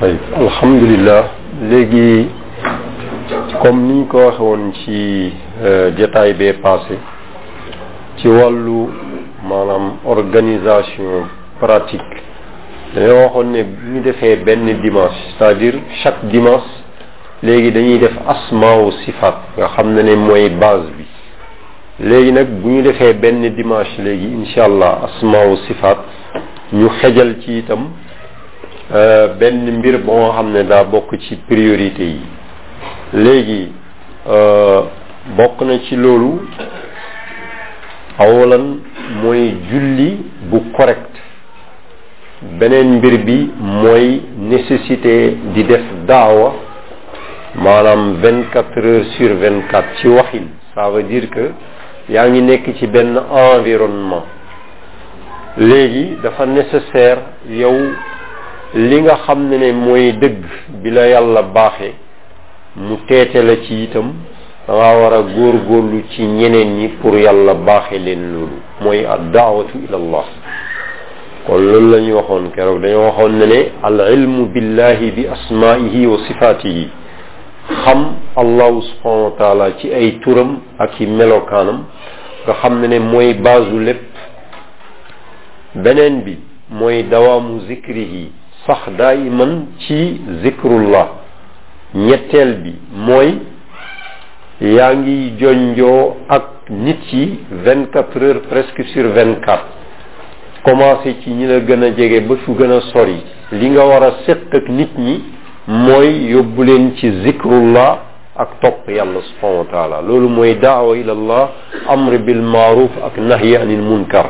tayib alhamdulilah léegi comme ni ñu ko waxe woon ci jataay bee passé ci wàllu maanaam organisation pratique dañoo waxoon ne bu ñu defee benn dimanche c'est-à-dire chaque dimanche léegi dañuy def asmaawu sifaat nga xam ne ne mooy base bi léegi nag bu ñu defee benn dimanche léegi incha allah asmaawu sifaat ñu xejal ci itam benn mbir ba nga xam ne daa bokk ci priorité yi léegi bokk na ci loolu awalan mooy julli bu correct beneen mbir bi mooy nécessité di def daawa maanaam vingt quatre heures sur vingt quatre ci waxin ça veut dire que yaa ngi nekk ci benn environnement léegi dafa nécessaire yow li nga xam ne ne mooy dëgg bi la yàlla baaxe mu teete la ci itam da ngaa war a góorgóorlu ci ñeneen ñi pour yàlla baaxe leen loolu mooy ad daawatu ila allah kon loolu la ñu waxoon keroog dañoo waxoon ne ne al ilmu billahi bi asmaihi wa sifaatihi xam allahu subhanahu wa taala ci ay turam ak i melokaanam nga xam ne ne mooy baasu lépp beneen bi mooy dawaamu zikrihi sax daayiman ci zikrullah ñetteel bi mooy yaa ngi jonjoo ak nit yi vingt quatre heures presque sur vingt quatre commencé ci ñi la gën a jege ba fu gën a sori li nga war a séq ak nit ñi mooy yóbbu leen ci zikrullah ak topp yàlla subhanahu wa taala loolu mooy daawa ila allah amr bil maaruf ak nahyi anil munkar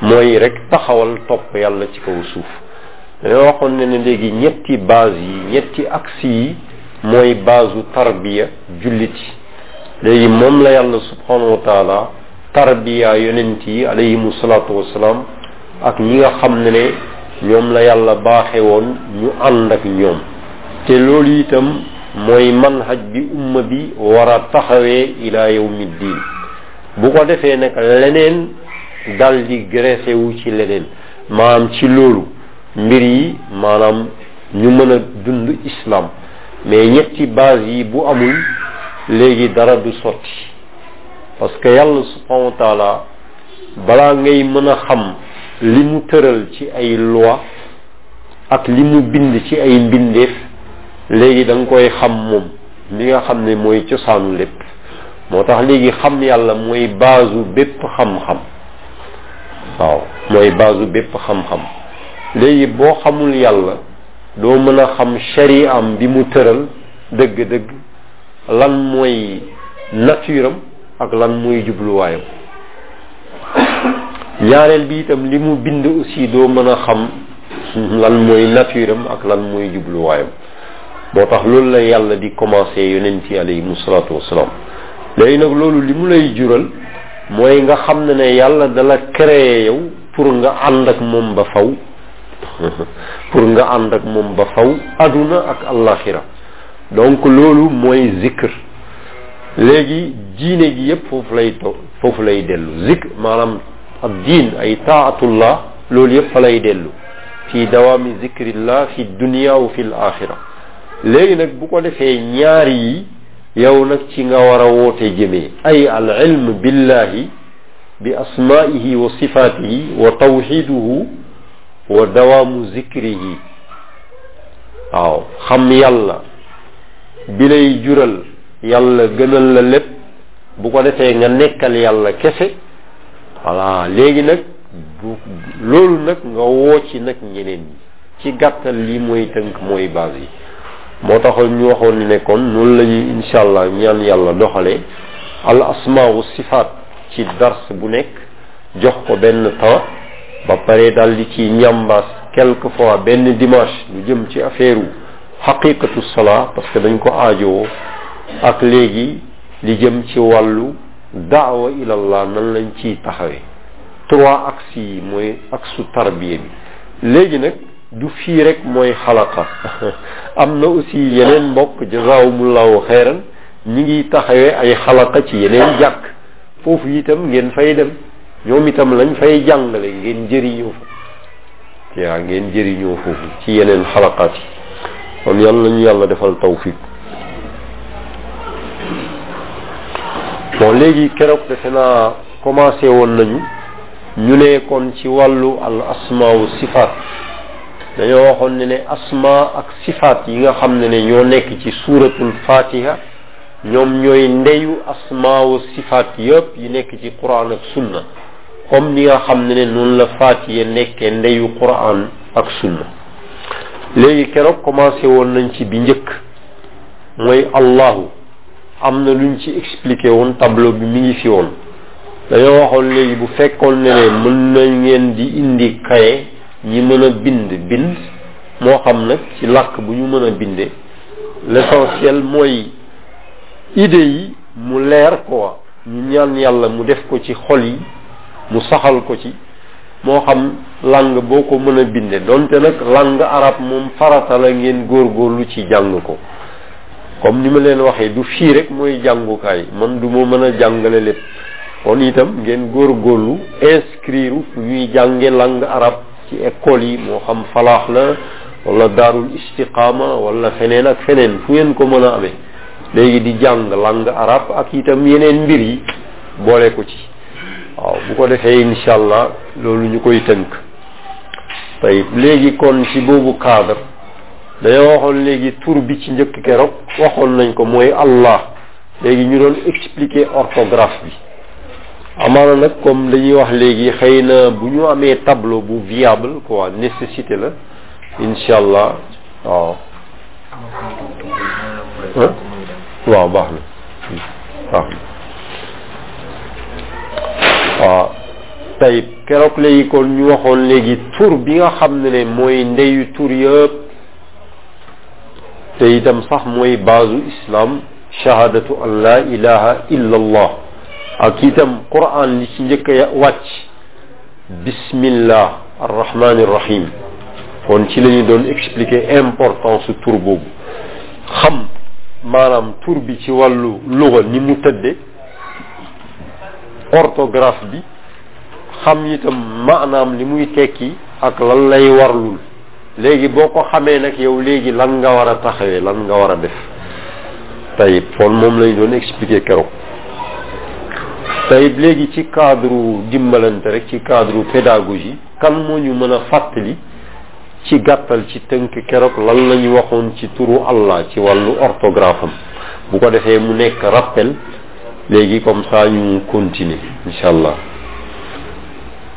mooy rek taxawal topp yàlla ci kaw suuf dañoo waxoon ne ne léegi ñetti base yi ñetti axe yi mooy base u tarbiya jullit yi léegi moom la yàlla subhanahu wa taala tarbiya yonent yi alayhimu salaatu wasalaam ak ñi nga xam ne ne ñoom la yàlla baaxe woon ñu ànd ak ñoom te loolu itam mooy manhaj bi umma bi war a taxawee ila yawmi diin bu ko defee nag leneen dal di gressé wu ci leneen maanaam ci loolu mbir yi maanaam ñu mën a dund islam mais ñetti base yi bu amul léegi dara du sotti parce que yàlla subhanahu wa taala balaa ngay mën a xam li mu tëral ci ay loi ak li mu bind ci ay mbindeef léegi da nga koy xam moom li nga xam ne mooy cosaanu lépp moo tax léegi xam yàlla mooy baasu bépp xam-xam waaw mooy baasu bépp xam-xam léegi boo xamul yàlla doo mën a xam shari'am bi mu tëral dëgg-dëgg lan mooy nature am ak lan muy jubluwaayam ñaareel bi itam li mu bind aussi doo mën a xam lan mooy nature am ak lan mooy jubluwaayam moo tax loolu la yàlla di commencé yonent yi alayhimu salaatu wasalaam léegi nag loolu li mu lay jural mooy nga xam ne ne yàlla dala créé yow pour nga ànd ak moom ba faw pour nga ànd ak moom ba faw aduna ak allaxira donc loolu mooy zikr léegi diine gi yëpp foofu lay to foofu lay dellu zik maanaam ak diin ay taatullah loolu yëpp fa lay dellu fi dawaami zikrillah fi dunia wa fi l axira léegi nag bu ko defee ñaar yi yow nag ci nga war a woote jëmee ay al ilm billahi bi asmaihi wa sifatihi wa tawxiduhu wa dawaamu zikrihi waaw xam yàlla bi lay jural yàlla gënal la lépp bu ko defee nga nekkal yàlla kese voilà léegi nag bu loolu nag nga woo ci nag ñeneen ñi ci gàttal lii mooy tënk mooy base yi moo taxoon ñu waxoon ni ne kon noonu la ñuy incha allah ñaan yàlla doxalee al asmaa wa sifaat ci dars bu nekk jox ko benn temps ba pare daal di ci ñambaas quelque fois benn dimanche lu jëm ci affaire wu xaqiqatu salaa parce que dañ ko aajowoo ak léegi li jëm ci wàllu daawa ilallah nan lañ ciy taxawee trois axes yi mooy axu tarbiya bi léegi nag du fii rek mooy xalaqa am na aussi yeneen mbokk jazaahumullahu xeyran ñi ngi taxawee ay xalaqa ci yeneen jàkk foofu itam ngeen fay dem ñoom itam lañ fay jàngale ngeen jëriñoo fa yaa ngeen jëriñoo foofu ci yeneen xalaqaat yi kon yàlla nañu yàlla defal tawfiq bon léegi keroog defe naa commencé woon nañu ñu ne kon ci wàllu al asma wu sifaat dañoo waxoon ne ne asma ak sifaat yi nga xam ne ne ñoo nekk ci suuratul fatiha ñoom ñooy ndeyu asma wu sifaat yëpp yi nekk ci quran ak sunna comme ni nga xam ne ne noonu la faatiya nekkee ndeyu quran ak sunna léegi keroog commencé woon nañ ci bi njëkk mooy allahu am na luñ ci expliqué woon tableau bi mi ngi fi woon dañoo waxoon léegi bu fekkoon ne ne mën na ngeen di indi kaye ñi mën a bind bind moo xam nag ci làkk bu ñu mën a binde l'essentiel mooy idée yi mu leer quoi ñu ñaan yàlla mu def ko ci xol yi mu saxal ko ci moo xam langue boo ko mën a binde donte nag langue arabe moom farata la ngeen góorgóorlu ci jàng ko comme ni ma leen waxee du fii rek mooy jàngukaay man du ma mën a jàngale lépp kon itam ngeen góorgóorlu inscrire fu ñuy jànge langue arabe ci école yi moo xam falaax la wala daarul istiqaama wala feneen ak feneen fu ngeen ko mën a amee léegi di jàng langue arabe ak itam yeneen mbir yi boole ko ci waaw bu ko defee incha allah loolu ñu koy tënk tey léegi kon ci boobu cadre dañoo waxoon léegi tur bi ci njëkk keroog waxoon nañ ko mooy allah léegi ñu doon expliquer orthographe bi amaana nag comme dañuy wax léegi xëy na bu ñu amee tableau bu viable quoi nécessité la incha allah waaw waaw baax na baax na waaw tey keroog léegi kon ñu waxoon léegi tur bi nga xam ne ne mooy ndeyu tur yëpp te itam sax mooy baasu islam shahadatu an la ilaha illa allah ak itam quran li ci njëkk a wàcc bismillah arrahmani rahim kon ci la ñu doon expliquer importance su tur boobu xam maanaam tur bi ci wàllu luga ni mu tëdde orthographe bi xam itam maanaam li muy tekki ak lan lay warlul léegi boo ko xamee nag yow léegi lan nga war a taxawee lan nga war a def tayib kon moom lañ doon expliquer keroog tayib léegi ci cadre dimbalante rek ci cadre pédagogie kan moo ñu mën a fàttali ci gàttal ci tënk keroog lan la ñu waxoon ci turu Allah ci wàllu orthographe am bu ko defee mu nekk rappel léegi comme ça ñu continuer incha allah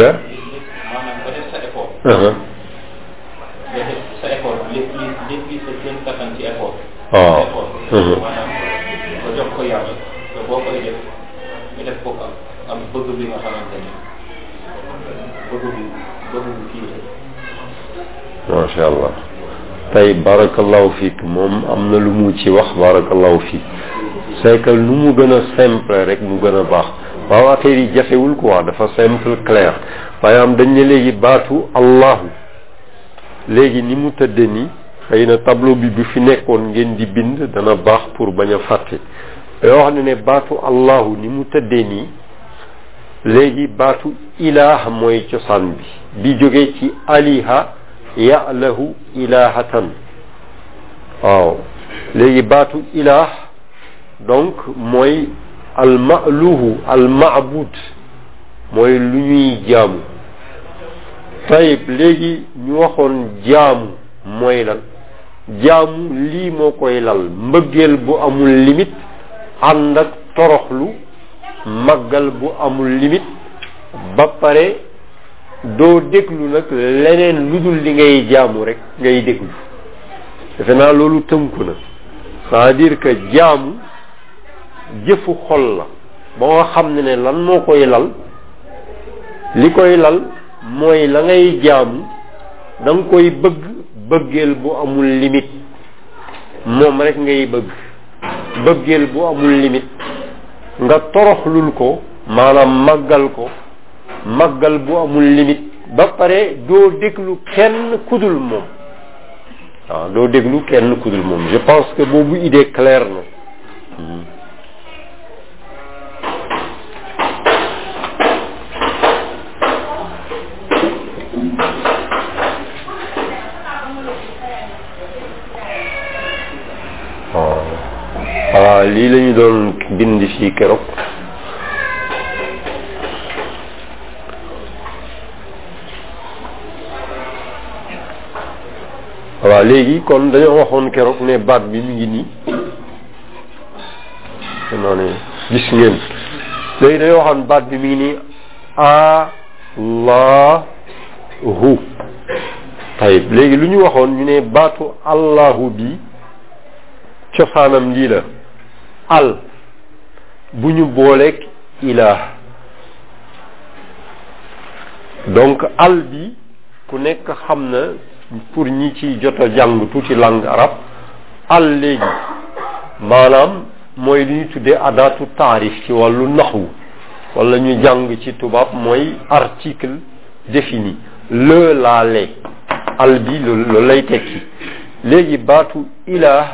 ya aha waaw aha macha allah tey barakallahu fiik moom am na lu mu ci wax barakallahu fiik c'est que nu mu gën a simple rek mu gën a baax waaw affaire yi jafewul quoi dafa simple clair par exemple dañ ne léegi baatu allahu léegi ni mu tëdde ni xëy na tableau bi bu fi nekkoon ngeen di bind dana baax pour bañ a fàtte yoo xam ne ne baatu allahu ni mu tëddee nii léegi baatu ilaah mooy cosaan bi bi jógee ci aliha ya'lahu ilahatan waaw léegi baatu ilaah donc mooy almaluhu almaabud mooy lu ñuy jaamu tayib léegi ñu waxoon jaamu mooy lan jaamu lii moo koy lal mbëggeel bu amul limite ànd ak toroxlu màggal bu amul limite ba pare doo déglu nag leneen lu dul li ngay jaamu rek ngay déglu defe naa loolu tënku na c'est-à-dire que jaamu jëfu xol la ba nga xam ne ne lan moo koy lal li koy lal mooy la ngay jaamu da nga koy bëgg bëggeel bu amul limite moom rek ngay bëgg bëggeel bu amul limite nga toroxlul ko maanaam màggal ko màggal bu amul limite ba pare doo déglu kenn kudul moom waaw doo déglu kenn ku dul moom je pense que boobu idée claire na waaw voilà lii la ñu doon bind fii keroog waaw léegi kon dañoo waxoon keroog ne baat bi mi ngi nii te naa ne gis ngeen léegi dañoo waxoon baat bi mi ngi nii allahu tayib léegi lu ñu waxoon ñu ne baatu allahu bi cosaanam lii la al bu ñu booleeg ilaah donc al bi ku nekk xam na pour ñi ci jot a jàng tuuti langue arab al léegi maanaam mooy li ñu tuddee adaatu taarif ci wàllu naxwu wala ñu jàng ci tubaab mooy article défini le laa le al bi loolu lay tekki léegi baatu ilaah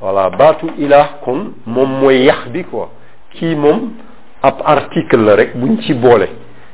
voilà baatu ilaah kon moom mooy yax bi quoi kii moom ab article la rek buñ ci boole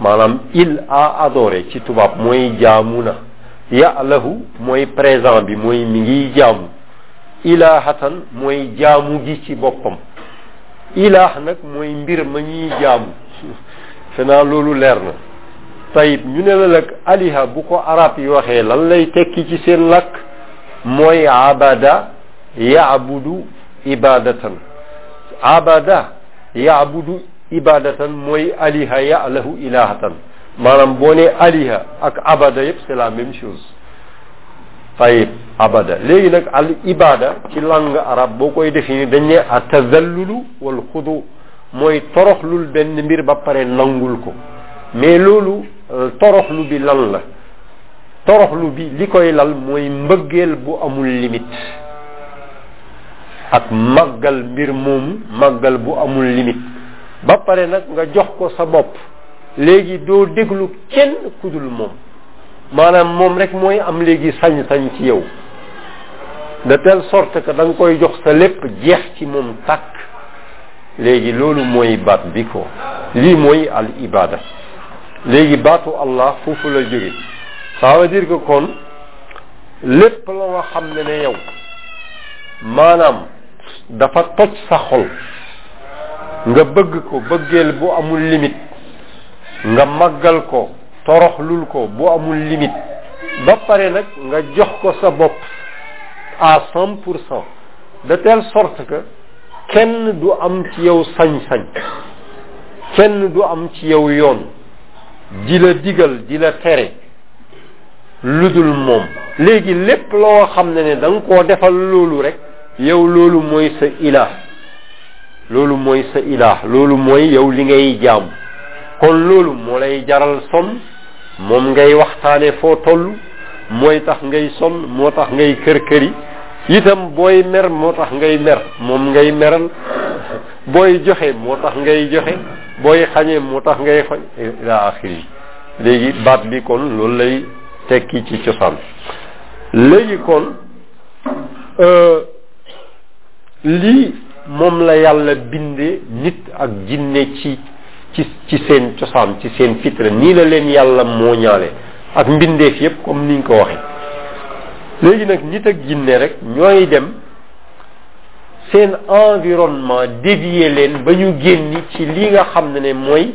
maanaam il a adoré ci tubaab mooy jaamu na ya'lahu mooy présent bi mooy mi ngi jaamu ilahatan mooy jaamu gi ci boppam ilah nag mooy mbir ma ñuy jaamu fenaa loolu leer na tayib ñu ne la nag aliha bu ko arab yi waxee lan lay tekki ci seen làkk mooy abada yaabudu ibadatan abada yaabudu ibadatan mooy aliha ya lahu ilahatan maanaam boo nee aliha ak abada yëpp c'est la même chose tayib abada léegi nag al ibada ci langue arabe boo koy définir dañ ne a tazallulu wal xudu mooy toroxlul benn mbir ba pare nangul ko mais loolu toroxlu bi lan la toroxlu bi li koy lal mooy mbëggeel bu amul limite ak màggal mbir moomu màggal bu amul limite ba pare nag nga jox ko sa bopp léegi doo déglu kenn ku dul moom maanaam moom rek mooy am léegi sañ-sañ ci yow de telle sorte que da nga koy jox sa lépp jeex ci moom tàkk léegi loolu mooy baat bi ko lii mooy al ibada léegi baatu allah foofu la jóge ça veut dire que kon lépp la nga xam ne ne yow maanaam dafa toj sa xol nga bëgg ko bëggeel bu amul limite nga màggal ko toroxlul ko bu amul limite ba pare nag nga jox ko sa bopp à cent pour cent de telle sorte que kenn du am ci yow sañ-sañ kenn du am ci yow yoon di la digal di la tere lu dul moom léegi lépp loo xam ne ne da nga koo defal loolu rek yow loolu mooy sa ilaah loolu mooy sa ilaah loolu mooy yow li ngay jaamu kon loolu moo lay jaral sonn moom ngay waxtaane foo toll mooy tax ngay sonn moo tax ngay kër këri itam booy mer moo tax ngay mer moom ngay meral booy joxe moo tax ngay joxe booy xañee moo tax ngay xañ ila axiri léegi baat bi kon loolu lay tekki ci cosaan léegi kon lii moom la yàlla binde nit ak jinne ci ci ci seen cosaan ci seen fitra nii la leen yàlla moo ñaale ak mbindeef yépp comme niñ ko waxee léegi nag nit ak jinne rek ñooy dem seen environnement dévier leen ba ñu génn ci li nga xam ne ne mooy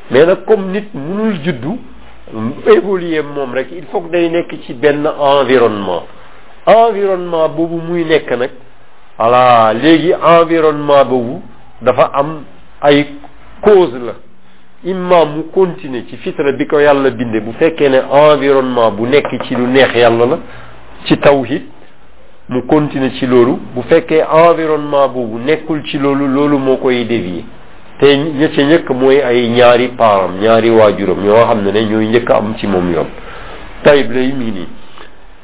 mais nag comme nit mënul juddu évoluer moom rek il faut que day nekk ci benn environnement environnement boobu muy nekk nag voilà léegi environnement boobu dafa am ay cause la imma mu continuer ci fitra bi ko yàlla binde bu fekkee ne environnement bu nekk ci lu neex yàlla la ci tawhid mu continuer ci loolu bu fekkee environnement boobu nekkul ci loolu loolu moo koy dévier te ña ca njëkk mooy ay ñaari paaram ñaari waajuram ñoo xam ne ne ñooy njëkk am ci moom yoon tayib lay mii nii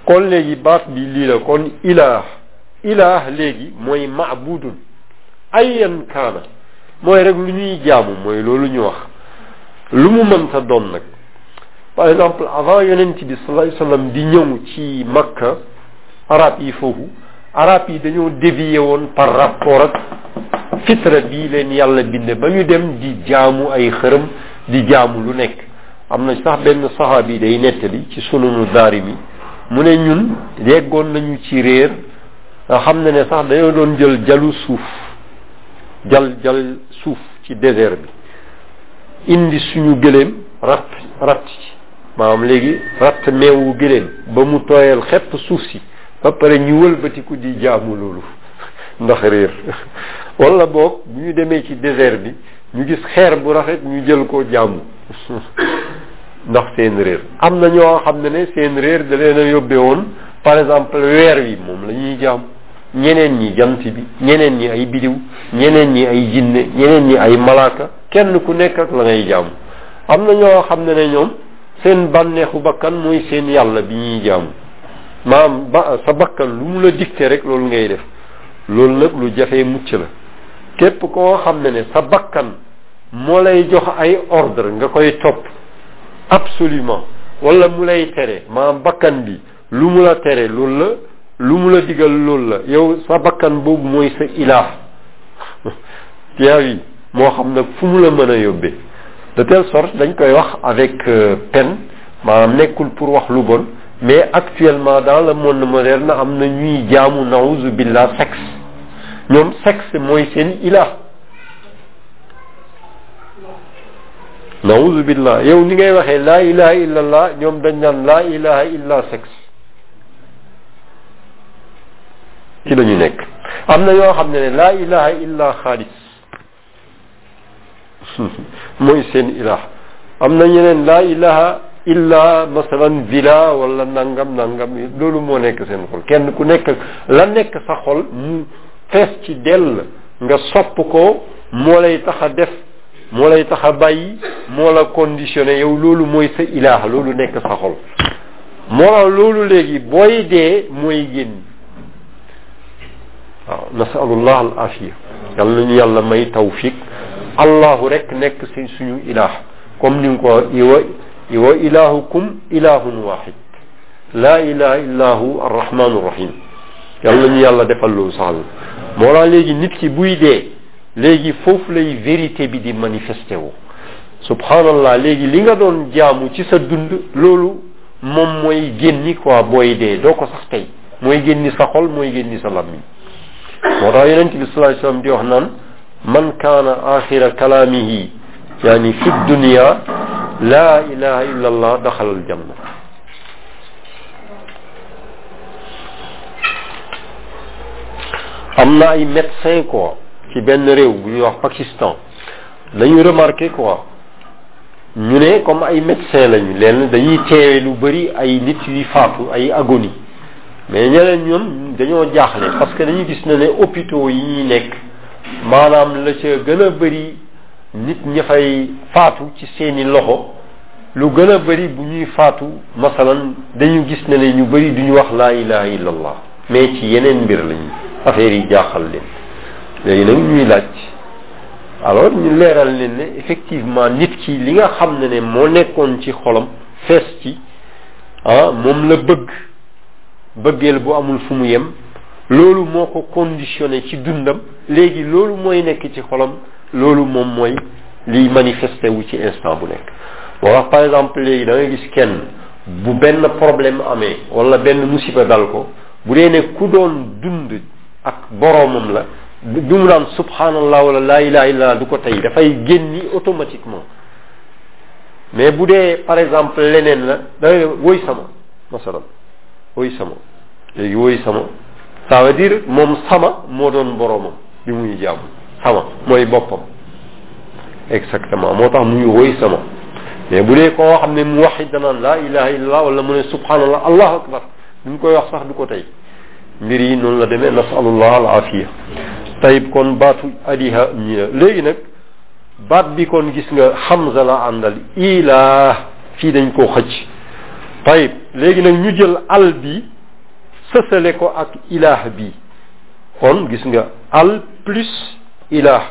kon léegi baat bi lii la kon ilaah ilaah léegi mooy maabudun ayan kaana mooy rek lu ñuy jaamu mooy loolu ñu wax lu mu mënta doon nag par exemple avant yonent bi sallallahu alayhi wasallam di ñëw ci makka arab yi foofu arab yi dañoo dévié woon par rapport ak fitra bii leen yàlla binde ba ñu dem di jaamu ay xërëm di jaamu lu nekk am na sax benn saxaab yi day nettali ci sunanu daari mi mu ne ñun yeggoon nañu ci réer nga xam ne ne sax dañoo doon jël jalu suuf jal jal suuf ci désert bi indi suñu gëléem ratt ratt ci maanaam léegi ratt meewu gëléem ba mu tooyal xepp suuf si ba pare ñu wëlbatiku di jaamu loolu ndax réer wala boog bu ñu demee ci désert bi ñu gis xeer bu rafet ñu jël ko jaamu ndax seen réer am na ñoo xam ne ne seen réer da leen a yóbbee woon par exemple weer wi moom la ñuy jaam ñeneen ñi jant bi ñeneen ñi ay bidiw ñeneen ñi ay jinne ñeneen ñi ay malaaka kenn ku nekk ak la ngay jaamu am na ñoo xam ne ne ñoom seen bànneexu bakkan mooy seen yàlla bi ñuy jaamu maam ba sa bakkan lu mu la dicté rek loolu ngay def loolu nag lu jafee mucc la képp koo xam ne ne sa bakkan moo lay jox ay ordre nga koy topp absolument wala mu lay tere maam bakkan bi lu mu la tere loolu la lu mu la digal loolu la yow sa bakkan boobu mooy sa ilaah tiawi moo xam nag fu mu la mën a yóbbee de telle sorte dañ koy wax avec peine maanaam nekkul pour wax lu bon mais actuellement dans le monde moderne am na ñuy jaamu nawuzu billah sexe ñoom sexe mooy seen ilah nauzu billah yow ni ngay waxee laa ilaha illa allah ñoom dañ naan laa ilaha illa sexe ci la ñu nekk am na yoo xam ne ne laa ilaha illa xaalis mooy seen ilah am na ñeneen laa ilaha illa masalan villa wala nangam nangam loolu moo nekk seen xol kenn ku nekk la nekk sa xol mu fees ci dell nga sopp ko moo lay tax a def moo lay tax a bàyyi moo la conditionné yow loolu mooy sa ilaah loolu nekk sa xol moo tax loolu léegi booy dee mooy génn waaw nasalullah al afiya yàlla nañu yàlla may tawfiq allahu rek nekk si suñu ilaah comme ni nga ko iwa iwa ilahukum ilahun wahid laa ilaha illa hu arrahmanu rahim yàlla nañu yàlla defal loolu saxal moo tax léegi nit ki buy dee léegi foofu lay vérité bi di manifesté wu subhanallah léegi li nga doon jaamu ci sa dund loolu moom mooy génni quoi booy dee doo ko sax tey mooy génni sa xol mooy génni sa lammiñ moo tax yonent bi sallallahu alayhi wasallam di wax naan man kaana axira kalaamihi yaani fi dunia laa ilaha illa allah daxalal janna am na ay médecin quoi ci benn réew bu ñuy wax Pakistan dañu remarqué quoi ñu ne comme ay médecin lañu leen dañuy teewe lu bëri ay nit yuy faatu ay agonie mais ñeneen ñoom dañoo jaaxle parce que dañu gis na ne hôpitaux yi ñuy nekk maanaam la ca gën a bëri nit ña fay faatu ci seeni loxo lu gën a bëri bu ñuy faatu masalan dañu gis ne ne ñu bëri duñu wax laa ilaha illa allah mais ci yeneen mbir lañu affaire yi jaaxal leen léegi nag ñuy laaj alors ñu leeral leen ne effectivement nit ki li nga xam ne ne moo nekkoon ci xolam fees ci ah moom la bëgg bëggeel bu amul fu mu yem loolu moo ko conditionné ci dundam léegi loolu mooy nekk ci xolam loolu moom mooy liy manifesté wu ci instant bu nekk moo wax par exemple léegi da ngay gis kenn bu benn problème amee wala benn musiba dal ko bu dee ne ku doon dund ak boroomam la du mu naan subhanallah wala laa ilaha illallah du ko tey dafay génni automatiquement mais bu dee par exemple leneen la da ngay woy sama masalan woy sama léegi woy sama ça veut dire moom sama moo doon boroomam bi muy jàmm sama mooy boppam exactement moo tax muy woy sama mais bu dee koo xam ne mu wax it danaan laa ilaha illallah wala mu ne subhanallah allahu akbar bi mu koy wax sax du ko tey mbir yi noonu la demee nasalullah al afiya tayib kon baatu aliha ñi la léegi nag baat bi kon gis nga hamza la àndal ilah fii dañ koo xëcc tayib léegi nag ñu jël al bi sësale ko ak ilah bi kon gis nga al plus ilah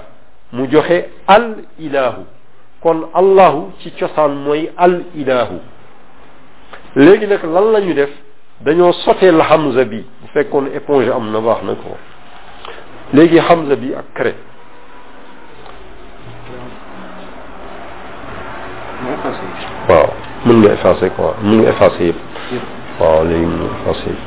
mu joxe al ilahu kon allahu ci cosaan mooy al ilahu léegi nag lan la ñu def dañoo soteel hamza bi bu fekkoon éponge am na baax na ko léegi hamza bi ak cré waaw mën nga effacer quoi mën nga effacer yëpp waaw léegi mën nga effacer yëpp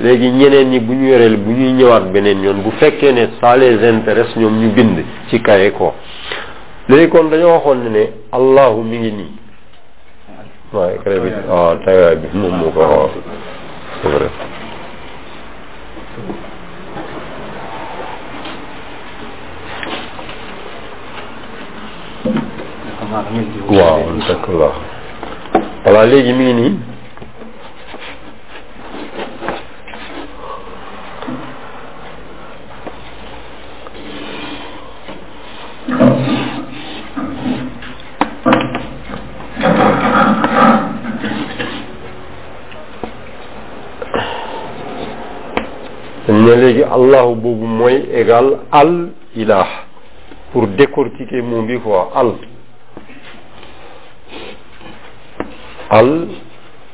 léegi ñeneen ñi bu ñu yoreel bu ñuy ñëwaat beneen yoon bu fekkee ne ça les intéresse ñoom ñu bind ci kaye ko léegi kon dañoo waxoon ne ne allahu mi ngi nii waaye cré bi waaw tayaay bi moom moo ko waaw c'est vrai waaw d'accord voilà léegi mi ngi nii ne léegi allahu boobu mooy égal al ilah pour décortiquer mot bi quoi al al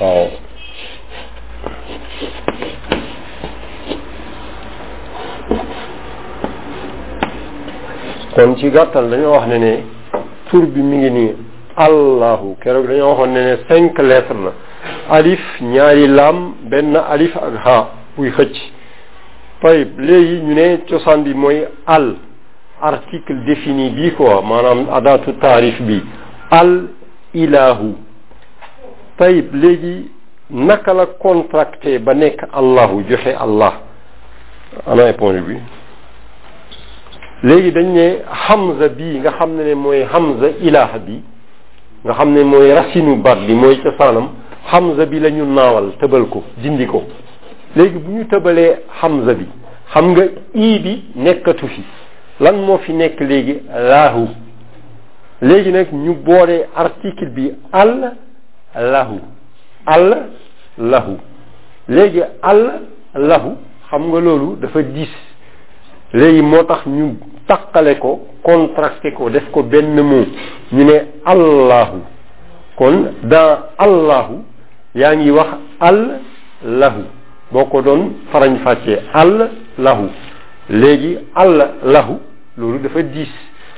waaw kon ci gàttal dañoo wax ne ne tur bi mi ngi nii allahu keroog dañoo waxoon ne ne cinq lettres la alif ñaari laam benn alif ak ha buy xëcc tayib léegi ñu ne cosaan bi mooy al article défini bi quoi maanaam adaatu taarif bi al ilaahu tayib léegi naka la contracté ba nekk allahu joxe allah ana réponse bi léegi dañ ne hamza bii nga xam ne ne mooy hamza ilaah bi nga xam ne mooy racinu baat bi mooy cosaanam hamza bi la ñu naawal tëbal ko dindi ko léegi bu ñu tëbalee hamza bi xam nga ii bi nekkatu fi lan moo fi nekk léegi laahu léegi nag ñu boole article bi al lahu al lahu léegi al lahu xam nga loolu dafa diis léegi moo tax ñu taqale ko contracté ko def ko benn mot ñu ne allahu kon dans allahu yaa ngi wax al lahu boo ko doon farañ fàccee al lahu léegi al lahu loolu dafa diis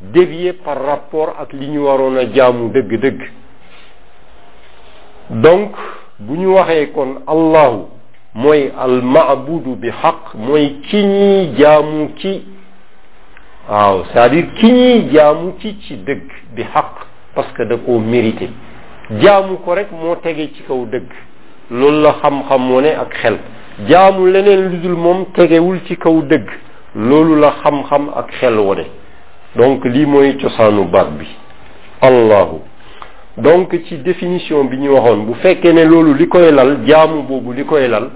dévier par rapport ak li ñu waroon a jaamu dëgg-dëgg donc bu ñu waxee kon allahu mooy al maabudu bi xaq mooy ki ñuy jaamu ci waaw c'est-à-dire ki ñuy jaamu ci ci dëgg bi xaq parce que da koo mérité jaamu ko rek moo tege ci kaw dëgg loolu la xam-xam moo ne ak xel jaamu leneen lu dul moom tegewul ci kaw dëgg loolu la xam-xam ak xel wone donc lii mooy cosaanu baat bi allahu donc ci définition bi ñu waxoon bu fekkee ne loolu li koy lal jaamu boobu li koy lal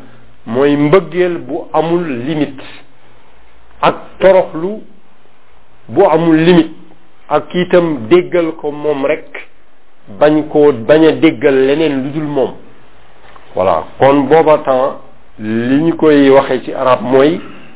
mooy mbëggeel bu amul limite ak toroxlu bu amul limite ak itam déggal ko moom rek bañ koo bañ a déggal leneen lu dul moom voilà kon booba temps li ñu koy waxee ci arab mooy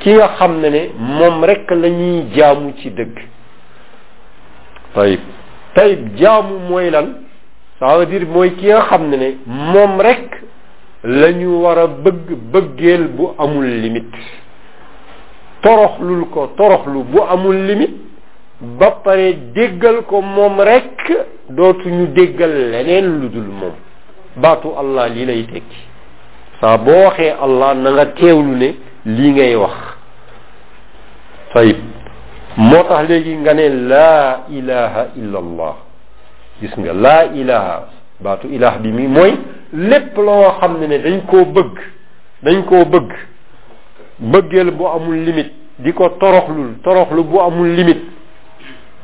ki nga xam ne ne moom rek la ñuy jaamu ci dëgg tayib tayib jaamu mooy lan ça veut dire mooy ki nga xam ne ne moom rek la ñu war a bëgg bëggeel bu amul limite toroxlul ko toroxlu bu amul limite ba pare déggal ko moom rek dootuñu déggal leneen lu dul moom baatu allah lii lay tekki saa boo waxee allah na nga teewlu ne lii ngay wax tayib moo tax léegi nga ne laa ilaha illa allah gis nga laa ilaha baatu ilaah bi mi mooy lépp loo xam ne ne dañ koo bëgg dañ koo bëgg bëggeel bu amul limite di ko toroxlul toroxlu bu amul limite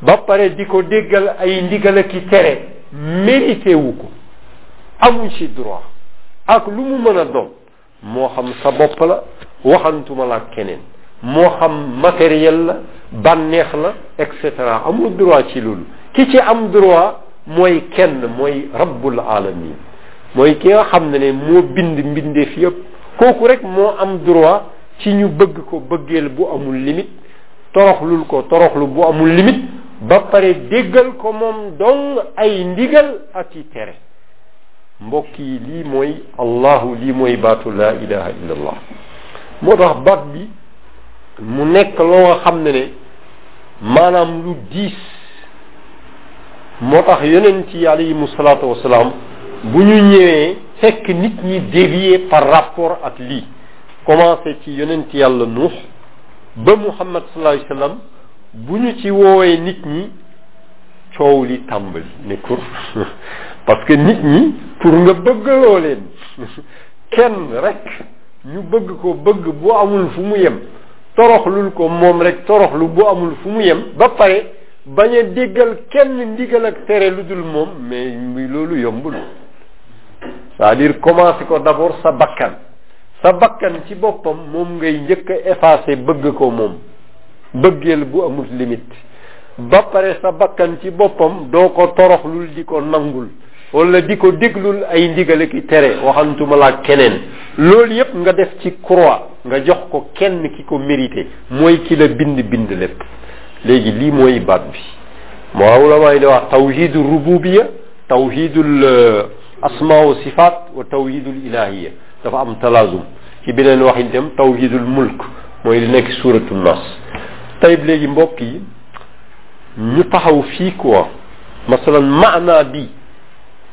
ba pare di ko déggal ay ndigal ak i tere mérité wu ko amu ci droit ak lu mu mën a doon moo xam sa bopp la waxantuma la ak keneen moo xam matériel la bànneex la et cetera amul droit ci loolu ki ci am droit mooy kenn mooy rabbul alamin mooy ki nga xam ne ne moo bind mbindeef yëpp kooku rek moo am droit ci ñu bëgg ko bëggeel bu amul limite toroxlul ko toroxlu bu amul limite ba pare déggal ko moom dong ay ndigal ak i tere mbokk yi lii mooy allahu lii mooy baatu laa ilaha illa allah moo tax baat bi mu nekk loo nga xam ne ne maanaam lu diis moo tax yonent yi alayhimu salaatu wasalaam bu ñu ñëwee fekk nit ñi dévier par rapport ak lii commencé ci yonent yàlla nuux ba muhammad sallallahu alayhi wasallam bu ñu ci woowee nit ñi coow li tàmbali ne kur parce que nit ñi pour nga bëggaloo leen kenn rek ñu bëgg ko bëgg bu amul fu mu yem toroxlul ko moom rek toroxlu bu amul fu mu yem ba pare bañ a déggal kenn ndigal ak tere lu dul moom mais muy loolu yombul c'est-à-dire commencé ko d'abord sa bakkan sa bakkan ci boppam moom ngay njëkk a effacer bëgg ko moom bëggeel bu amul limite ba pare sa bakkan ci boppam doo ko toroxlul di ko nangul wala di ko déglul ay ndigale ki tere waxantuma la keneen loolu yépp nga def ci croix nga jox ko kenn ki ko mérité mooy ki la bind bind lépp léegi lii mooy baat bi moo ulama yi da wax tawhidul rububiya tawhidul asma wa sifaat wa tawhidul ilahiya dafa am talaazum ci beneen wax itam tawhidul mulk mooy li nekk suuratu nas tayib léegi mbokk yi ñu taxaw fii quoi masalan maanaa bi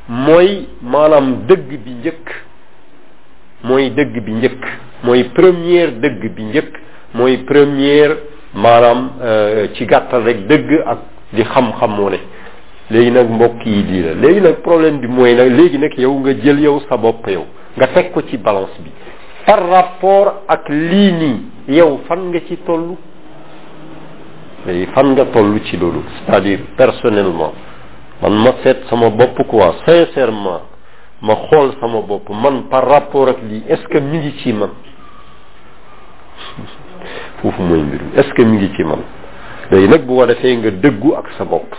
mooy maanaam dëgg bi njëkk mooy dëgg bi njëkk mooy première dëgg bi njëkk mooy première maanaam ci gàttal rek dëgg ak di xam-xam wu ne léegi nag mbokk yi lii la léegi nag problème bi mooy nag léegi nag yow nga jël yow sa bopp yow nga teg ko ci balance bi par rapport ak lii nii yow fan nga ci toll mais fan nga toll ci loolu c'est-à-dire personnellement man ma seet sama bopp quoi sincèrement ma xool sama bopp man par rapport ak lii est-ce que mi ngi ci man foofu mooy mbir mi est-ce que mi ngi ci man léegi nag bu ko defee nga dëggu ak sa bopp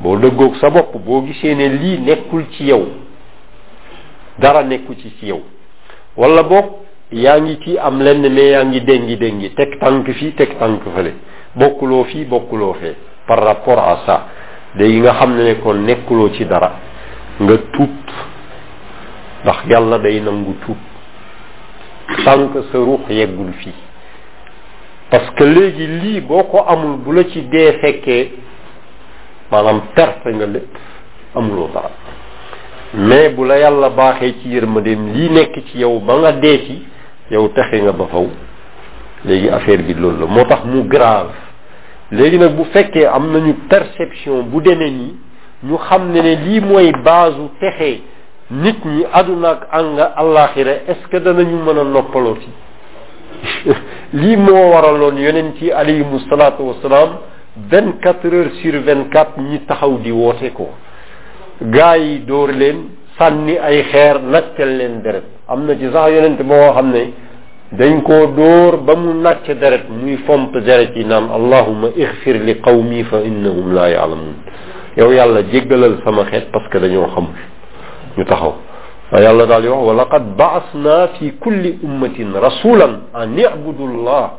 boo dëggoog sa bopp boo gisee ne lii nekkul ci yow dara nekku ci ci yow wala boog yaa ngi ci am lenn mais yaa ngi déngi déngi teg tànk fii teg tànk fële bokkuloo fii bokkuloo fee par rapport à ça léegi nga xam ne kon nekkuloo ci dara nga tuub ndax yàlla day nangu tuub tant que sa ruux yeggul fii parce que léegi lii boo ko amul bu la ci dee fekkee maanaam perte nga lépp amuloo dara mais bu la yàlla baaxee ci yërmandeem lii nekk ci yow ba nga dee ci yow texe nga ba faw léegi affaire bi loolu la moo tax mu grave léegi nag bu fekkee am nañu perception bu demee nii ñu xam ne ne lii mooy base u texe nit ñi àdduna ak anga àllaaxira est-ce que danañu mën a noppaloo ci lii moo waraloon yonent yi alayhimu salaatu wasalaam vingt quatre heures sur vingt quatre ñi taxaw di woote ko gaa yi dóor leen sànni ay xeer nàccal leen deret am na ci sax yonent boo xam ne dañ koo dóor ba mu nàcc deret muy fomp deret yi naan allahuma ixfir li qawmi fa innahum laa yaalamun yow yàlla jéggalal sama xeet parce que dañoo xamul ñu taxaw waaye yàlla daal di wax wa laqad baasna fi kulli ummatin rasulan an ibudu llah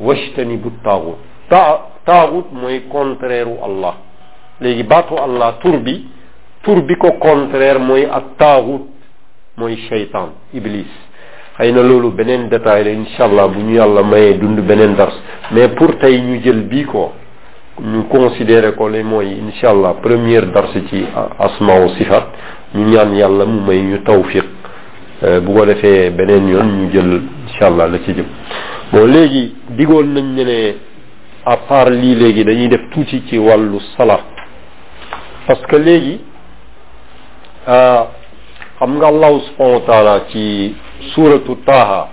wajtanibu taaxut ta taaxut mooy contraire u allah léegi baatu allah tur bi tur bi ko contraire mooy ak taaxut mooy shaytan iblis xëy na loolu beneen détail la incha allah bu ñu yàlla mayee dund beneen dars mais pour tey ñu jël bii ko ñu considéré ko li mooy incha allah première dars ci asmaaw sifat ñu ñaan yàlla mu may ñu tawfiq bu ko defee beneen yoon ñu jël incha allah la ci jëm bon léegi digoon nañ ne ne à part lii léegi dañuy def tuuti ci wàllu salaat parce que léegi xam nga allahu subhanahu wa taala ci suuratu taaha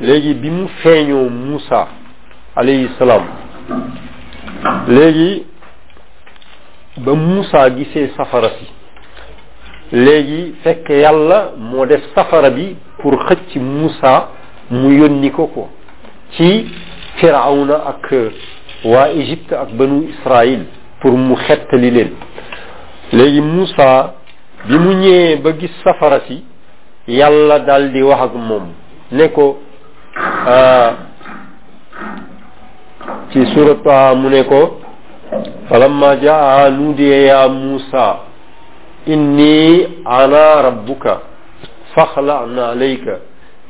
léegi bi mu feeñoo Moussa alayhi salaam léegi ba Moussa gisee safara si léegi fekk yàlla moo def safara bi pour xëcc Moussa mu yónni ko ko ci firawna ak waa Égypte ak banu Israël pour mu xettali leen léegi Moussa bi mu ñëwee ba gis safara si yàlla daal di wax ak moom ne ko ci surat mu ne ko falamma jaa nuudiya ya Moussa inni ana rabbuka faxla na alayka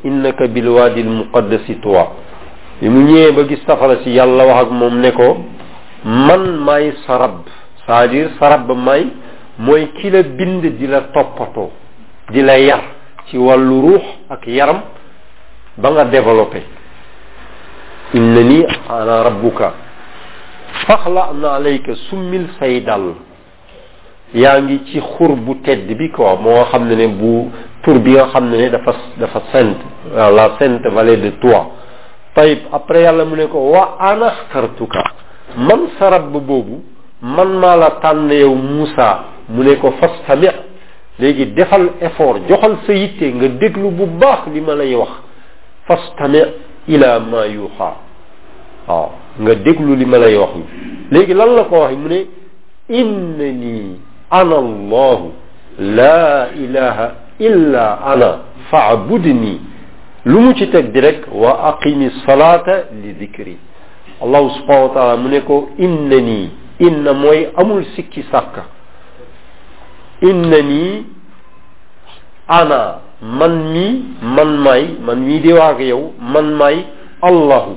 innaka bilwaadi almuqaddasi tuwa bi mu ñëwee ba gis safara si yàlla wax ak moom ne ko man maay sa rab c'est-à-dire sa rab maay mooy ki la bind di la toppatoo di la yar ci wàllu ruux ak yaram ba nga développé inna ni ana rabbuka faxla na alayka summil say dal yaa ngi ci xur bu tedd bi quoi moo xam ne ne bu tur bi nga xam ne ne dafa dafa sainte la sainte vallée de toi tayib après yàlla mu ne ko wa ana axtartuka man sa rabb boobu man maa la tànn yow Moussa mu ne ko fastami léegi defal effort joxal sa yitte nga déglu bu baax li ma lay wax fastami ila ma yuuxa waaw nga déglu li ma lay wax léegi lan la ko wax mu ne innani ana allahu laa ilaha illa ana faabudni lu mu ci teg di rek wa aqimi salaata li dikri allahu subhanahu wa taala mu ne ko inna nii inna mooy amul sikki sàkka inna nii ana man mi man may man mii di waag yow man may allahu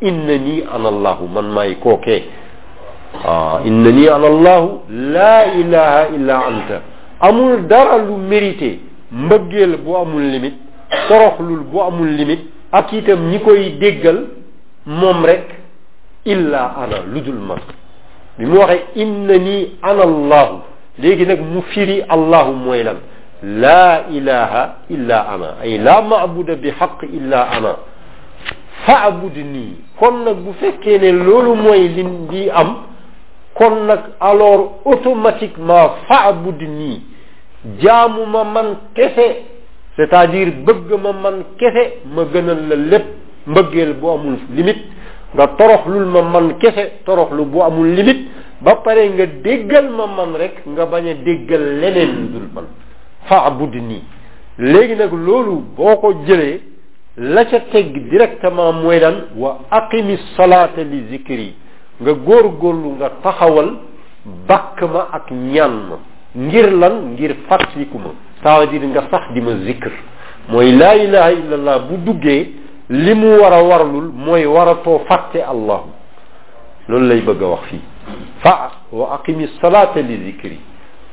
inna nii ana allahu man maay kookee ah inna nii ana allahu laa ilaha illa anta amul dara lu mérité mbëggeel bu amul limite toroxlul bu amul limite ak itam ñi koy déggal moom rek illa ana lu dul man bi mu waxee inna nii ana allahu léegi nag mu firi allahu mooy lan laa ilaha illa ana ay laa maabuda bi xaq illa ana faabud nii kon nag bu fekkee ne loolu mooy li di am kon nag alors automatiquement faabud nii jaamu ma man kese c'est-à-dire bëgg ma man kese ma gënal la lépp mbëggeel bu amul limite nga toroxlul ma man kese toroxlu bu amul limite ba pare nga déggal ma man rek nga bañ a déggal leneen dul man faabud nii léegi nag loolu boo ko jëlee la ca tegg directement mooy lan wa aqimi salaata li zikri nga góorgóorlu nga taxawal bàkk ma ak ñaan ma ngir lan ngir fàttaliku ma ça veut dire nga sax di ma zikr mooy laa ilaha illa allah bu duggee li mu war a warlul mooy waratoo fàtte allah loolu lay bëgg a wax fii fa wa aqimi salaata li zikri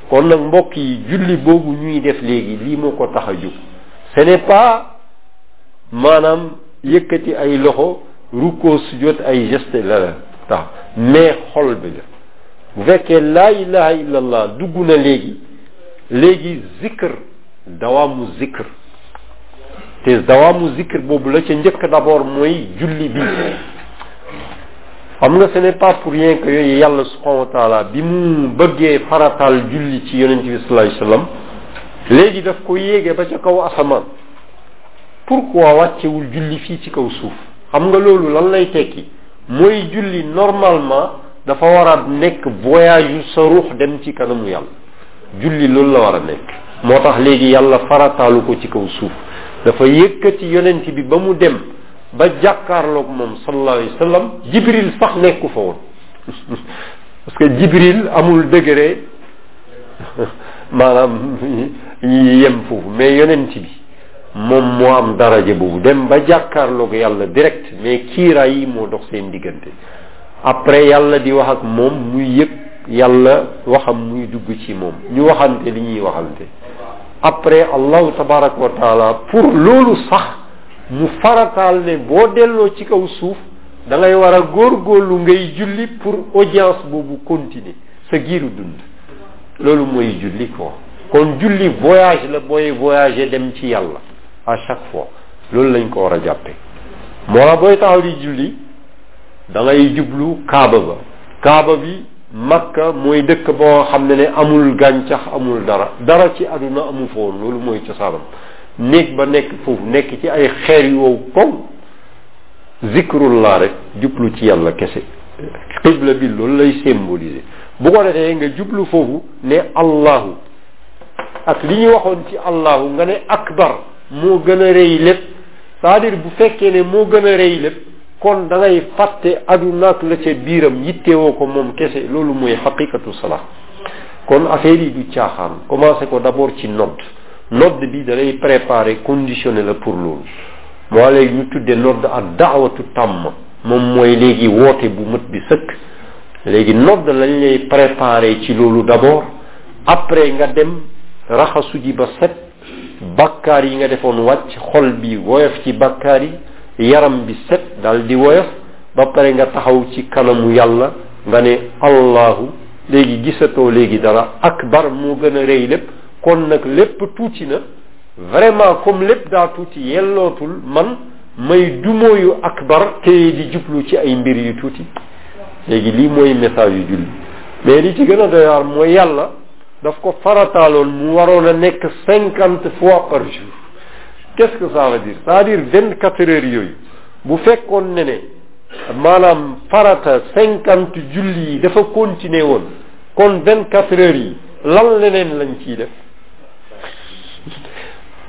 kon nag mbokk yi julli boobu ñuy def léegi lii moo ko tax a jóg ce n'est pas maanaam yëkkati ay loxo rukkoo sujjóot ay geste la la tax mais xol bi la bu fekkee laa ilaha illa allah dugg na léegi léegi zikr dawaamu zikr te dawaamu zikr boobu la ca njëkk d'abord mooy julli bi xam nga ce n'est pas pour rien que yooyu yàlla subhanahu wa taala bi mu bëggee faratal julli ci yonent bi sallallahu alayhi wasallam léegi daf ko yéege ba ca kaw asamaan pourquoi wàccewul julli fii ci kaw suuf xam nga loolu lan lay tekki mooy julli normalement dafa war a nekk voyage yu sa ruux dem ci kanamu yàlla julli loolu la war a nekk moo tax léegi yàlla farataalu ko ci kaw suuf dafa yëkkati yonent bi ba mu dem ba jàkkaarloog moom sallallahu alayhi wa sallam jibril sax nekku fa woon parce que jibril amul degré maanaam ñi yem foofu mais yonent bi moom moo am daraja boobu dem ba jàkkaarloog yàlla direct mais kiiraay yi moo dox seen diggante après yàlla di wax ak moom muy yëg yàlla waxam muy dugg ci moom ñu waxante li ñuy waxante après allahu tabaraka wa taala pour loolu sax mu farataal ne boo delloo ci kaw suuf da ngay war a góorgóorlu ngay julli pour audience boobu continuer sa giiru dund loolu mooy julli quoi kon julli voyage la booy voyager dem ci yàlla à chaque fois loolu lañ ko war a jàppe moo tax booy taxaw di julli da ngay jublu kaaba ba kaaba bi makka mooy dëkk boo xam ne ne amul gàncax amul dara dara ci àdduna amu fa woon loolu mooy cosaanam néeg ba nekk foofu nekk ci ay xeer yu wow koŋ zikrullah rek jublu ci yàlla kese xibla bi loolu lay symboliser bu ko defee nga jublu foofu ne allahu ak li ñu waxoon ci allahu nga ne akbar moo gën a rëy lépp c'est-à-dire bu fekkee ne moo gën a rëy lépp kon da ngay fàtte aduna ak la ca biiram yittewoo ko moom kese loolu mooy xaqiqatu salaa kon affaire yi du caaxaan commencé ko d'abord ci nodd nodd bi da lay préparer conditionné la pour loolu moo lay ñu tudde nodd ak daawatu tàmm moom mooy léegi woote bu mët bi sëkk léegi nodd lañ lay préparé ci loolu d'abord après nga dem raxasu ji ba set bakkaar yi nga defoon wàcc xol bi woyof ci bakkaar yi yaram bi set dal di woyof ba pare nga taxaw ci kanamu yàlla nga ne allahu léegi gisatoo léegi dara akbar moo gën a rëy lépp kon nag lépp tuuti na vraiment comme lépp daa tuuti yellootul man may dumóoyu akbar téye di jublu ci ay mbir yu tuuti léegi lii mooy message yu julli mais li ci gën a doy waar mooy yàlla daf ko farataaloon mu waroon a nekk cinquante fois par jour qu'est-ce que ça veut dire c'est-à-dire vingt quatre heures yooyu bu fekkoon ne ne maanaam farata cinquante julli yi dafa continuer woon kon vingt quatre heures yi lan leneen lañ ciy def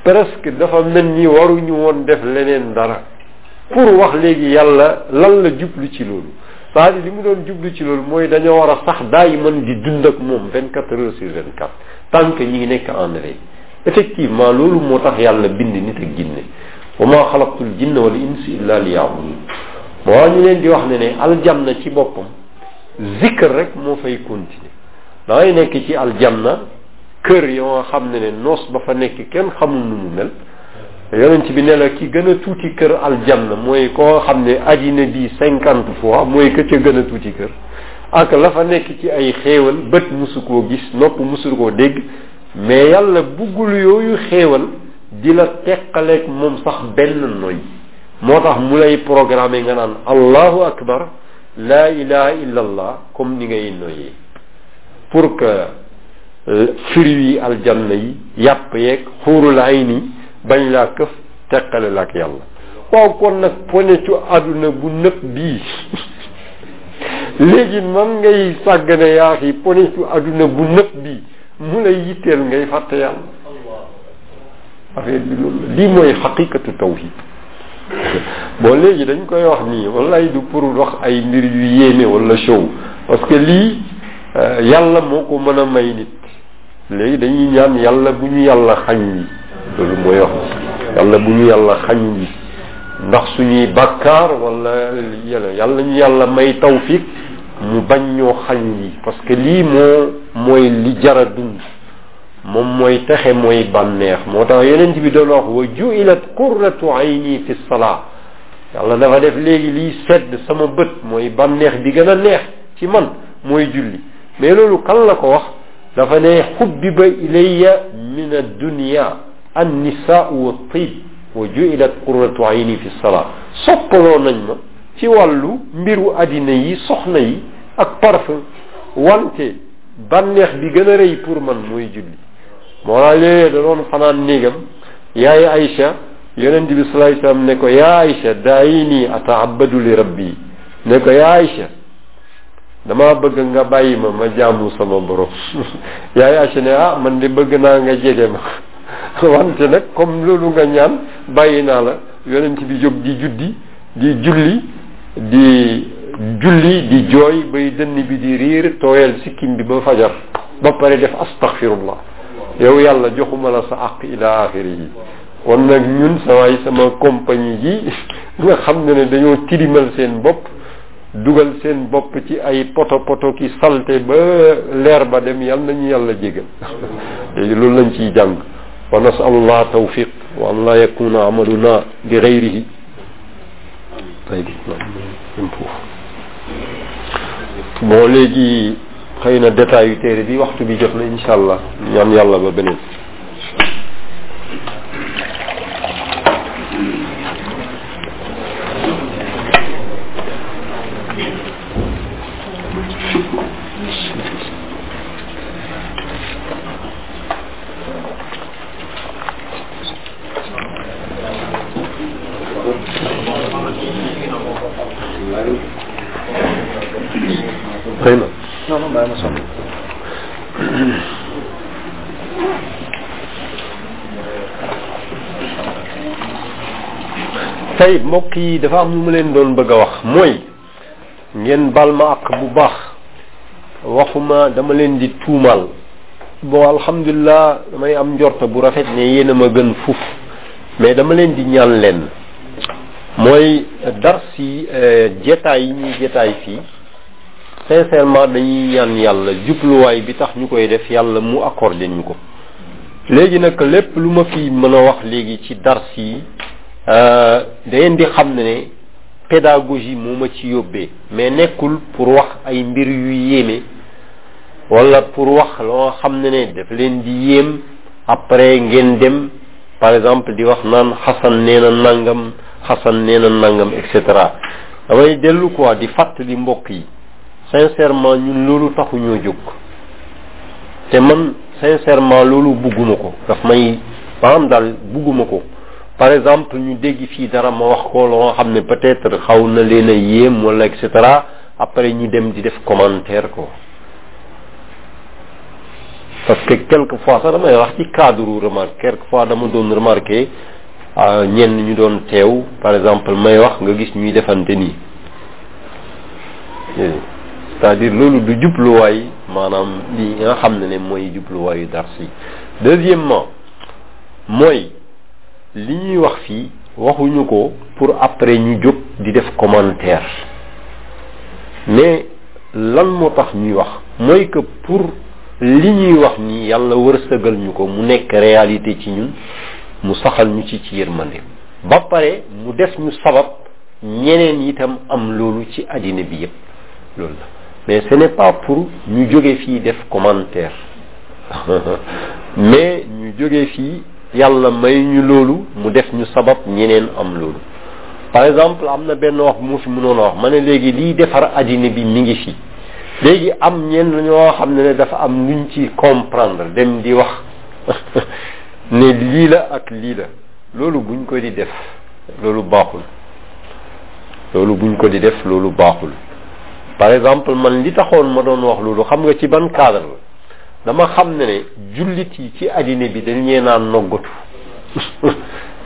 presque dafa mel ni waruñu woon def leneen dara pour wax léegi yàlla lan la jublu ci loolu c'est-à-dire li mu doon jublu ci loolu mooy dañoo war a sax daay mën di dund ak moom vingt quatre heures sur vingt quatre tant que ñi ngi nekk en éveil effectivement loolu moo tax yàlla bind nit ak jinne wa maa xalaqtul jinna wal insa illa liya'budun moo ñu leen di wax ne ne aljanna ci boppam zikr rek moo fay continuer dangay nekk ci aljanna kër yoo xam ne ne noos ba fa nekk kenn xamul nu mu mel yonent bi ne la ki gën a tuuti kër aljanna mooy koo xam ne aji na bii cinquante fois mooy ka ca gën a tuuti kër ak la fa nekk ci ay xéewal bët musu koo gis nopp musu koo dégg mais yàlla buggul yooyu xéewal di la teqaleeg moom sax benn noy moo tax mu lay programme nga naan allahu akbar laa ilaha illa allah comme ni ngay noyee pour que fruits yi aljanna yi yàpp yeeg xuurul ay ni bañ laa këf teqale la ak yàlla waaw kon nag poñetu àdduna bu nëb bii léegi man ngay sàggane yaa yi poñetu àdduna bu nëb bii mu lay yitteel ngay fàtte yàlla affaire bi loolu lii mooy xaqiqatu tawhid bon léegi dañ koy wax nii wallaay du pour wax ay mbir yu yéeme wala show parce que lii yàlla moo ko mën a may nit léegi dañuy ñaan yàlla bu ñu yàlla xañ yi loolu mooy wax yàlla bu ñu yàlla xañ yi ndax suñuy bàkkaar wala yàlla yàlla ñu yàlla may tawfiq mu bañ ñoo xañ yi parce que lii moo mooy li jara dund moom mooy texe mooy bànneex moo tax yonent bi doon wax wa juilat qurratu ayni fi salaa yàlla dafa def léegi liy sedd sama bët mooy bànneex bi gën a neex ci man mooy julli mais loolu kan la ko wax dafa ne xubbiba ilayya min addunia annisaau wa tib wa juilat qurratu ayni fi salaa soppaloo nañ ma ci wàllu mbiru àddina yi soxna yi ak parfum wante bànneex bi gën a rëy pour man mooy julli moo laa léeg da doon fanaan néegam yaay Aïcha yonent bi sallallahu alayhi wasallam ne ko yaa Aïcha daayini ataabadu li rabbi ne ko yaa Aïcha damaa bëgg nga bàyyi ma ma jaamu sama borom yaay Aïcha ne ah man de bëgg naa nga jege ma wante nag comme loolu nga ñaan bàyyi naa la yonent bi jóg di juddi di julli di julli di jooy bay dënn bi di riir tooyal sikkim bi ba fajar ba pare def astaghfirullah yow yàlla joxuma la sa àq ila axiri yi kon nag ñun sawaay sama compagnie ji nga xam ne ne dañoo tilimal seen bopp dugal seen bopp ci ay poto poto ki salte ba leer ba dem yal nañu yàlla jégal léegi loolu lañ ciy jàng wa nasalullah tawfiq wa an la yakuna amaluna bi gayrihi tey bi même foofu bon léegi xëy na détail yu téere bi waxtu bi jot na incha allah ñaan yàlla ba beneen xëy na tey mbokk yi dafa am lu ma leen doon bëgg a wax mooy ngeen bal ma ak bu baax waxuma dama leen di tuumaal bon alhamdulilah damay am njort bu rafet ne yéen a ma gën fuuf mais dama leen di ñaan leen mooy dar si jetaay yi ñuy jetaay fii sincèrement dañuy ñaan yàlla jubluwaay bi tax ñu koy def yàlla mu accordé ñu ko léegi nag lépp lu ma fi mën a wax léegi ci dars yi da ngeen di xam ne pédagogie moo ma ci yóbbee mais nekkul pour wax ay mbir yu yéeme wala pour wax loo xam ne ne daf leen di yéem après ngeen dem par exemple di wax naan xasan nee na nangam xasan nee na nangam et cetera damay dellu quoi di fàttali mbokk yi sincèrement ñun loolu taxu ñoo jóg te man sincèrement loolu bugguma ko daf may maanaam daal bugguma ko par exemple ñu dégg fii dara ma wax ko loo xam ne peut-être xaw na leen a yéem wala et cetera après ñu dem di def commentaire ko parce que quelque fois sax damay wax ci cadre remarque quelque fois dama doon remarqué ñenn ñu doon teew par exemple may wax nga gis ñuy defante nii c'est-à-dire loolu du jubluwaay maanaam li nga xam ne ne mooy jubluwaayu dars yi deuxièmement mooy li ñuy wax fii waxuñu ko pour après ñu jóg di def commentaire mais lan moo tax ñuy wax mooy que pour li ñuy wax ni yàlla wërsëgal ñu ko mu nekk réalité ci ñun mu saxal ñu ci ci yërmande ba pare mu def ñu sabab ñeneen itam am loolu ci àddina bi yépp loolu la mais ce n'est pas pour ñu jóge fii def commentaire mais ñu jógee fii yàlla may ñu loolu mu def ñu sabab ñeneen am loolu par exemple am na benn wax bu mu fi mënoon a wax ma ne léegi liy defar addina bi mi ngi fi léegi am ñenn ñoo xam ne dafa am luñ ci comprendre dem di wax ne lii la ak lii la loolu buñ ko di def loolu baaxul loolu buñ ko di def loolu baaxul par exemple man li taxoon ma doon wax loolu xam nga ci ban cadre la dama xam ne ne jullit yi ci àddina bi dañ ñee naan noggatu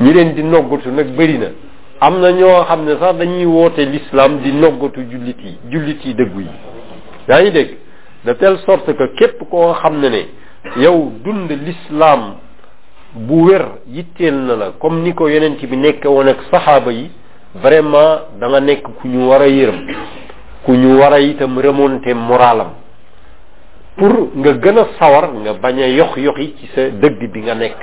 ñi leen di noggatu nag bëri na am na ñoo xam ne sax dañuy woote l'islam di noggatu jullit yi jullit yi dëggu yi yaa ngi dégg de telle sorte que képp koo xam ne ne yow dund l'islam bu wér yitteel na la comme ni ko yonent bi nekk woon ak saxaaba yi vraiment da nga nekk ku ñu war a yërëm ku ñu war a itam remonter moralam pour nga gën a sawar nga bañ a yox yoxi ci sa dëgg bi nga nekk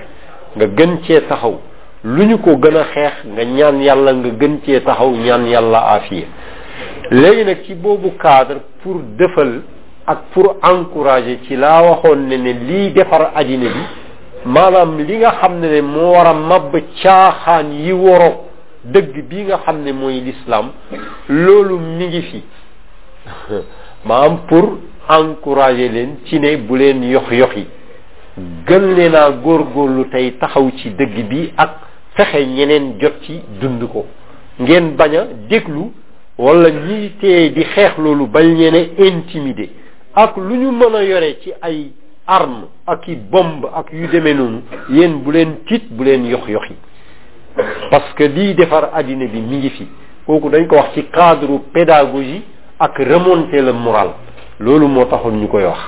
nga gën cee taxaw lu ñu ko gën a xeex nga ñaan yàlla nga gën cee taxaw ñaan yàlla afiya léegi nag ci boobu cadre pour dëfal ak pour encourager ci laa waxoon ne ne lii defar àddina bi maanaam li nga xam ne ne moo war a màbb caaxaan yi waroo dëgg bi nga xam ne mooy l'islam loolu mi ngi fi maanaam pour encourager leen ci ne bu leen yox yox yi gën leen a góorgóorlu tey taxaw ci dëgg bi ak fexe ñeneen jot ci dund ko ngeen bañ a déglu wala ñi tee di xeex loolu bañ leen a intimider ak lu ñu mën a yore ci ay arme ak i bombe ak yu demee noonu yéen bu leen tiit bu leen yox yox yi parce que liy defar àddina bi mi ngi fi kooku dañ ko wax ci cadre pédagogie ak remonter le moral loolu moo taxoon ñu koy wax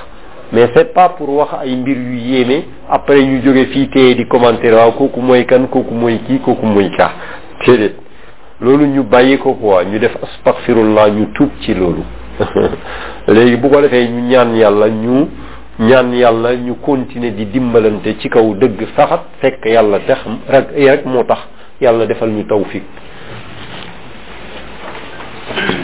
mais c'est pas pour wax ay mbir yu yéeme après ñu jóge fii téye di commenter waaw kooku mooy kan kooku mooy kii kooku mooy kaa déedéet loolu ñu bàyyi ko quoi ñu def astaghfirullah ñu tuub ci loolu léegi bu ko defee ñu ñaan yàlla ñu ñaan yàlla ñu continuer di dimbalante ci kaw dëgg saxat fekk yàlla te xam rek rek moo tax yàlla defal ñu tawfiq